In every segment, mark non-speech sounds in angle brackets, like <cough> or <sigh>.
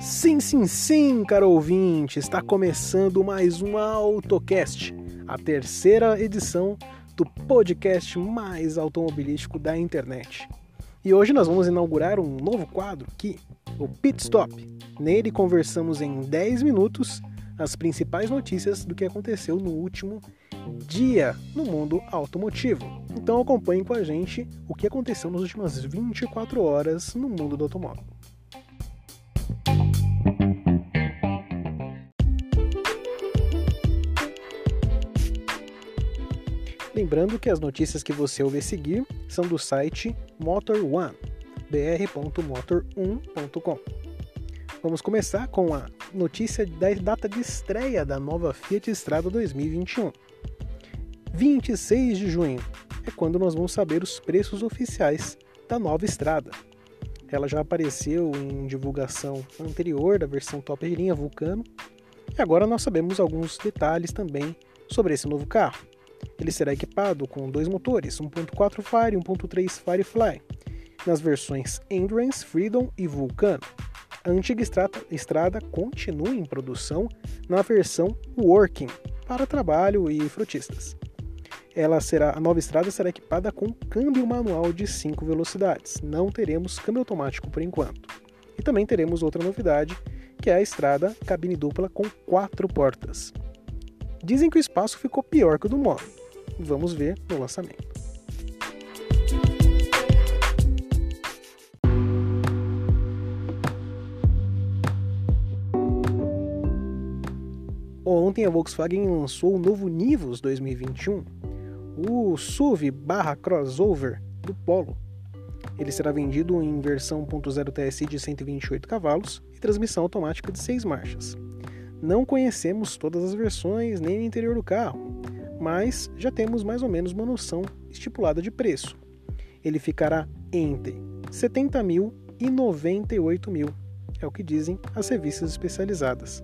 Sim, sim, sim, caro ouvinte, está começando mais um AutoCast, a terceira edição do podcast mais automobilístico da internet. E hoje nós vamos inaugurar um novo quadro aqui, o Pit Stop. Nele conversamos em 10 minutos as principais notícias do que aconteceu no último dia no mundo automotivo. Então acompanhe com a gente o que aconteceu nas últimas 24 horas no mundo do automóvel. Lembrando que as notícias que você ouve seguir são do site Motor One, br.motor1.com. Vamos começar com a notícia da data de estreia da nova Fiat Strada 2021. 26 de junho é quando nós vamos saber os preços oficiais da nova estrada. Ela já apareceu em divulgação anterior da versão top de linha Vulcano e agora nós sabemos alguns detalhes também sobre esse novo carro. Ele será equipado com dois motores, 1.4 Fire e 1.3 Firefly, nas versões Endurance, Freedom e Vulcano. A antiga estrada, continua em produção na versão Working para trabalho e frotistas ela será a nova estrada será equipada com câmbio manual de 5 velocidades. Não teremos câmbio automático por enquanto. E também teremos outra novidade, que é a estrada cabine dupla com quatro portas. Dizem que o espaço ficou pior que o do Moro. Vamos ver no lançamento. Ontem a Volkswagen lançou o novo Nivus 2021, o SUV barra crossover do Polo. Ele será vendido em versão 1.0 TSI de 128 cavalos e transmissão automática de 6 marchas. Não conhecemos todas as versões nem o interior do carro, mas já temos mais ou menos uma noção estipulada de preço. Ele ficará entre 70 mil e 98 mil, é o que dizem as revistas especializadas.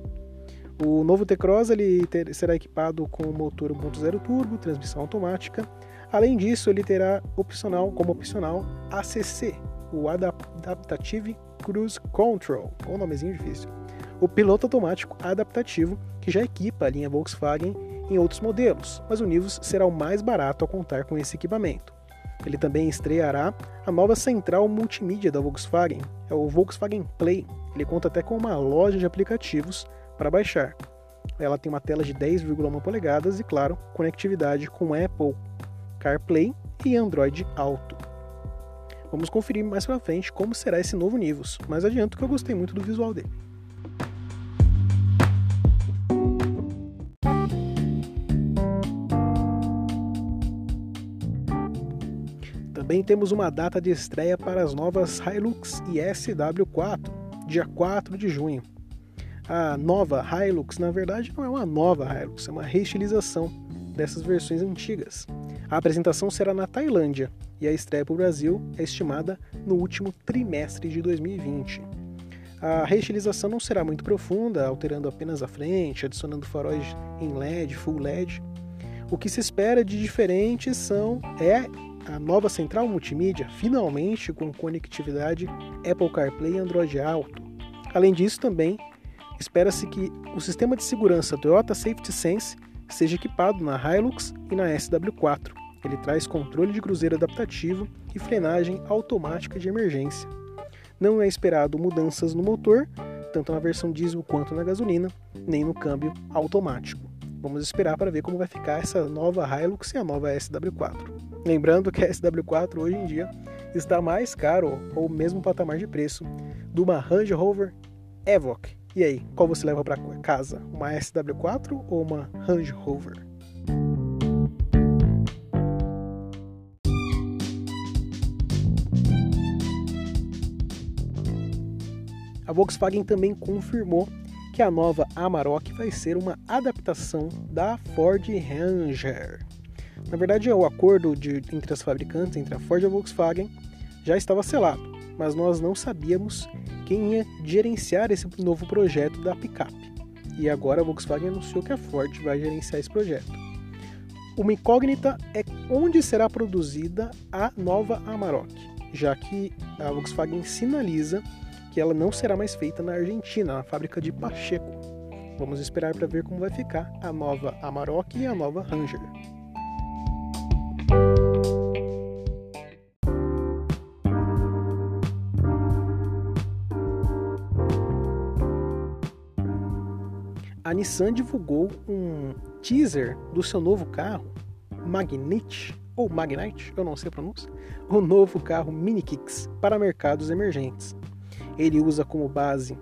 O novo T-Cross ele ter, será equipado com motor 1.0 turbo, transmissão automática. Além disso, ele terá opcional como opcional ACC, o Adaptative Cruise Control, um nomezinho difícil. O piloto automático adaptativo que já equipa a linha Volkswagen em outros modelos, mas o Nivus será o mais barato ao contar com esse equipamento. Ele também estreará a nova central multimídia da Volkswagen, é o Volkswagen Play. Ele conta até com uma loja de aplicativos para baixar. Ela tem uma tela de 10,1 polegadas e, claro, conectividade com Apple CarPlay e Android Auto. Vamos conferir mais para frente como será esse novo Nivus, mas adianto que eu gostei muito do visual dele. Também temos uma data de estreia para as novas Hilux e SW4, dia 4 de junho a nova Hilux, na verdade, não é uma nova Hilux, é uma reestilização dessas versões antigas. A apresentação será na Tailândia e a estreia para o Brasil é estimada no último trimestre de 2020. A reestilização não será muito profunda, alterando apenas a frente, adicionando faróis em LED, full LED. O que se espera de diferente são é a nova central multimídia, finalmente com conectividade Apple CarPlay e Android Auto. Além disso, também espera-se que o sistema de segurança Toyota Safety Sense seja equipado na Hilux e na SW4. Ele traz controle de cruzeiro adaptativo e frenagem automática de emergência. Não é esperado mudanças no motor, tanto na versão diesel quanto na gasolina, nem no câmbio automático. Vamos esperar para ver como vai ficar essa nova Hilux e a nova SW4. Lembrando que a SW4 hoje em dia está mais caro ou mesmo patamar de preço de uma Range Rover Evoque e aí, qual você leva para casa? Uma SW4 ou uma Range Rover? A Volkswagen também confirmou que a nova Amarok vai ser uma adaptação da Ford Ranger. Na verdade, o acordo de, entre as fabricantes, entre a Ford e a Volkswagen, já estava selado, mas nós não sabíamos quem ia gerenciar esse novo projeto da picape. E agora a Volkswagen anunciou que a Ford vai gerenciar esse projeto. Uma incógnita é onde será produzida a nova Amarok. já que a Volkswagen sinaliza que ela não será mais feita na Argentina, na fábrica de Pacheco. Vamos esperar para ver como vai ficar a nova Amarok e a nova Ranger. A Nissan divulgou um teaser do seu novo carro, Magnite, ou Magnite, eu não sei a pronúncia, o novo carro Mini Kicks para mercados emergentes. Ele usa como base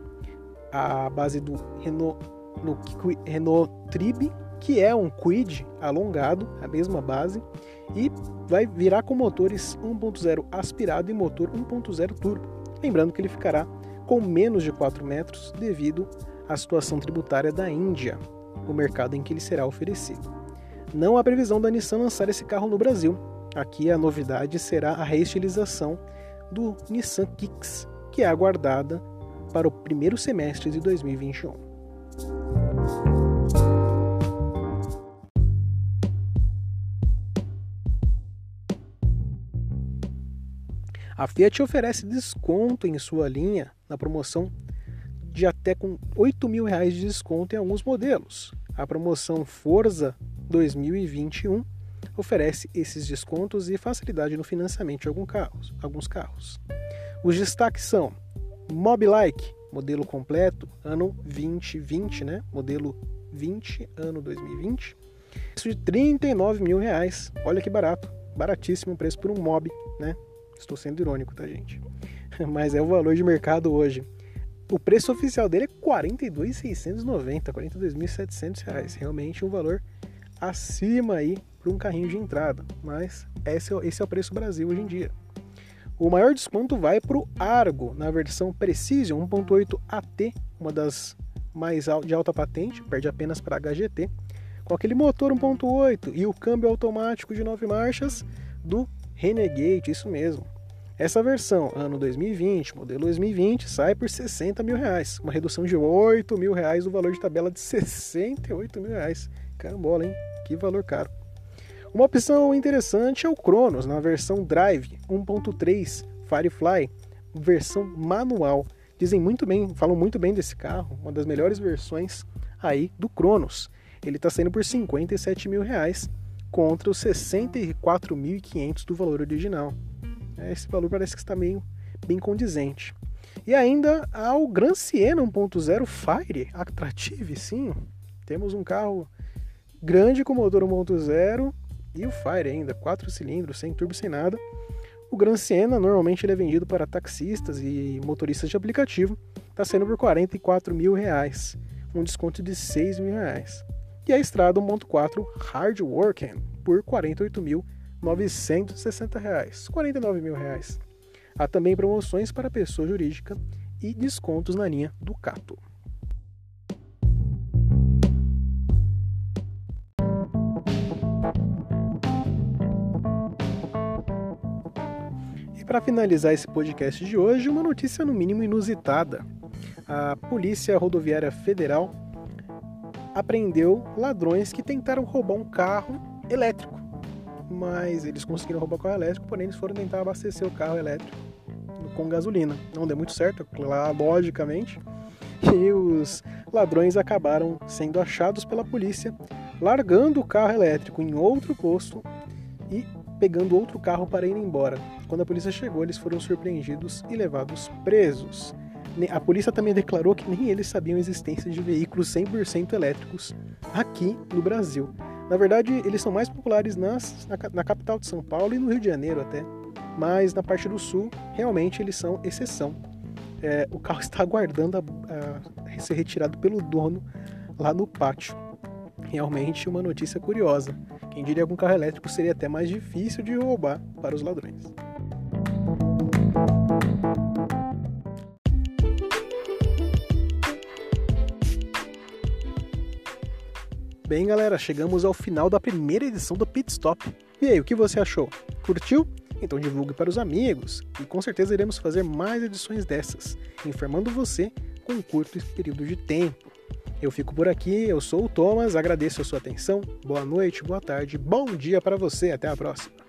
a base do Renault, no Renault Trib, que é um Quid alongado, a mesma base, e vai virar com motores 1.0 aspirado e motor 1.0 turbo. Lembrando que ele ficará com menos de 4 metros devido à situação tributária da Índia, o mercado em que ele será oferecido. Não há previsão da Nissan lançar esse carro no Brasil. Aqui a novidade será a reestilização do Nissan Kicks, que é aguardada para o primeiro semestre de 2021. A Fiat oferece desconto em sua linha na promoção de até com 8 mil reais de desconto em alguns modelos. A promoção Forza 2021 oferece esses descontos e facilidade no financiamento de alguns carros. Alguns carros. Os destaques são Mobilike, modelo completo, ano 2020, né? Modelo 20, ano 2020. Isso de 39 mil reais. Olha que barato. Baratíssimo o preço por um Mob, né? Estou sendo irônico, tá, gente? <laughs> Mas é o valor de mercado hoje. O preço oficial dele é 42.690, 42.700 reais. Realmente um valor acima aí para um carrinho de entrada, mas esse é, esse é o preço Brasil hoje em dia. O maior desconto vai para o Argo, na versão Precision 1.8 AT, uma das mais de alta patente, perde apenas para HGT, com aquele motor 1.8 e o câmbio automático de 9 marchas do Renegade, isso mesmo. Essa versão, ano 2020, modelo 2020, sai por 60 mil reais, uma redução de 8 mil reais do valor de tabela de 68 mil reais. Carambola, hein? Que valor caro. Uma opção interessante é o Cronos, na versão Drive 1.3 Firefly, versão manual. Dizem muito bem, falam muito bem desse carro, uma das melhores versões aí do Cronos. Ele está saindo por 57 mil reais contra os 64.500 do valor original. É, esse valor parece que está meio bem condizente. E ainda há o Gran Siena 1.0 Fire Attractive, sim. Temos um carro grande com motor 1.0 e o Fire ainda, 4 cilindros, sem turbo, sem nada. O Gran Siena, normalmente ele é vendido para taxistas e motoristas de aplicativo, está sendo por 44 mil reais, um desconto de 6 mil reais. E a Estrada 1.4 Hard Working por 48.960 reais, 49 mil reais. Há também promoções para pessoa jurídica e descontos na linha Ducato. para finalizar esse podcast de hoje, uma notícia no mínimo inusitada. A Polícia Rodoviária Federal apreendeu ladrões que tentaram roubar um carro elétrico. Mas eles conseguiram roubar o carro elétrico, porém eles foram tentar abastecer o carro elétrico com gasolina. Não deu muito certo, logicamente. <laughs> E os ladrões acabaram sendo achados pela polícia, largando o carro elétrico em outro posto e pegando outro carro para ir embora. Quando a polícia chegou, eles foram surpreendidos e levados presos. A polícia também declarou que nem eles sabiam a existência de veículos 100% elétricos aqui no Brasil. Na verdade, eles são mais populares nas, na, na, capital de São Paulo e no Rio de Janeiro até. Mas na parte do sul, realmente eles são exceção. É, o carro <laughs> está aguardando a, a ser retirado pelo dono lá no pátio. Realmente uma notícia curiosa. Quem diria que um carro elétrico seria até mais difícil de roubar para os ladrões. Bem, galera, chegamos ao final da primeira edição do Pit Stop. E aí, o que você achou? Curtiu? Então divulgue para os amigos e com certeza iremos fazer mais edições dessas, informando você com um curto período de tempo. Eu fico por aqui, eu sou o Thomas, agradeço a sua atenção, boa noite, boa tarde, bom dia para você, até a próxima.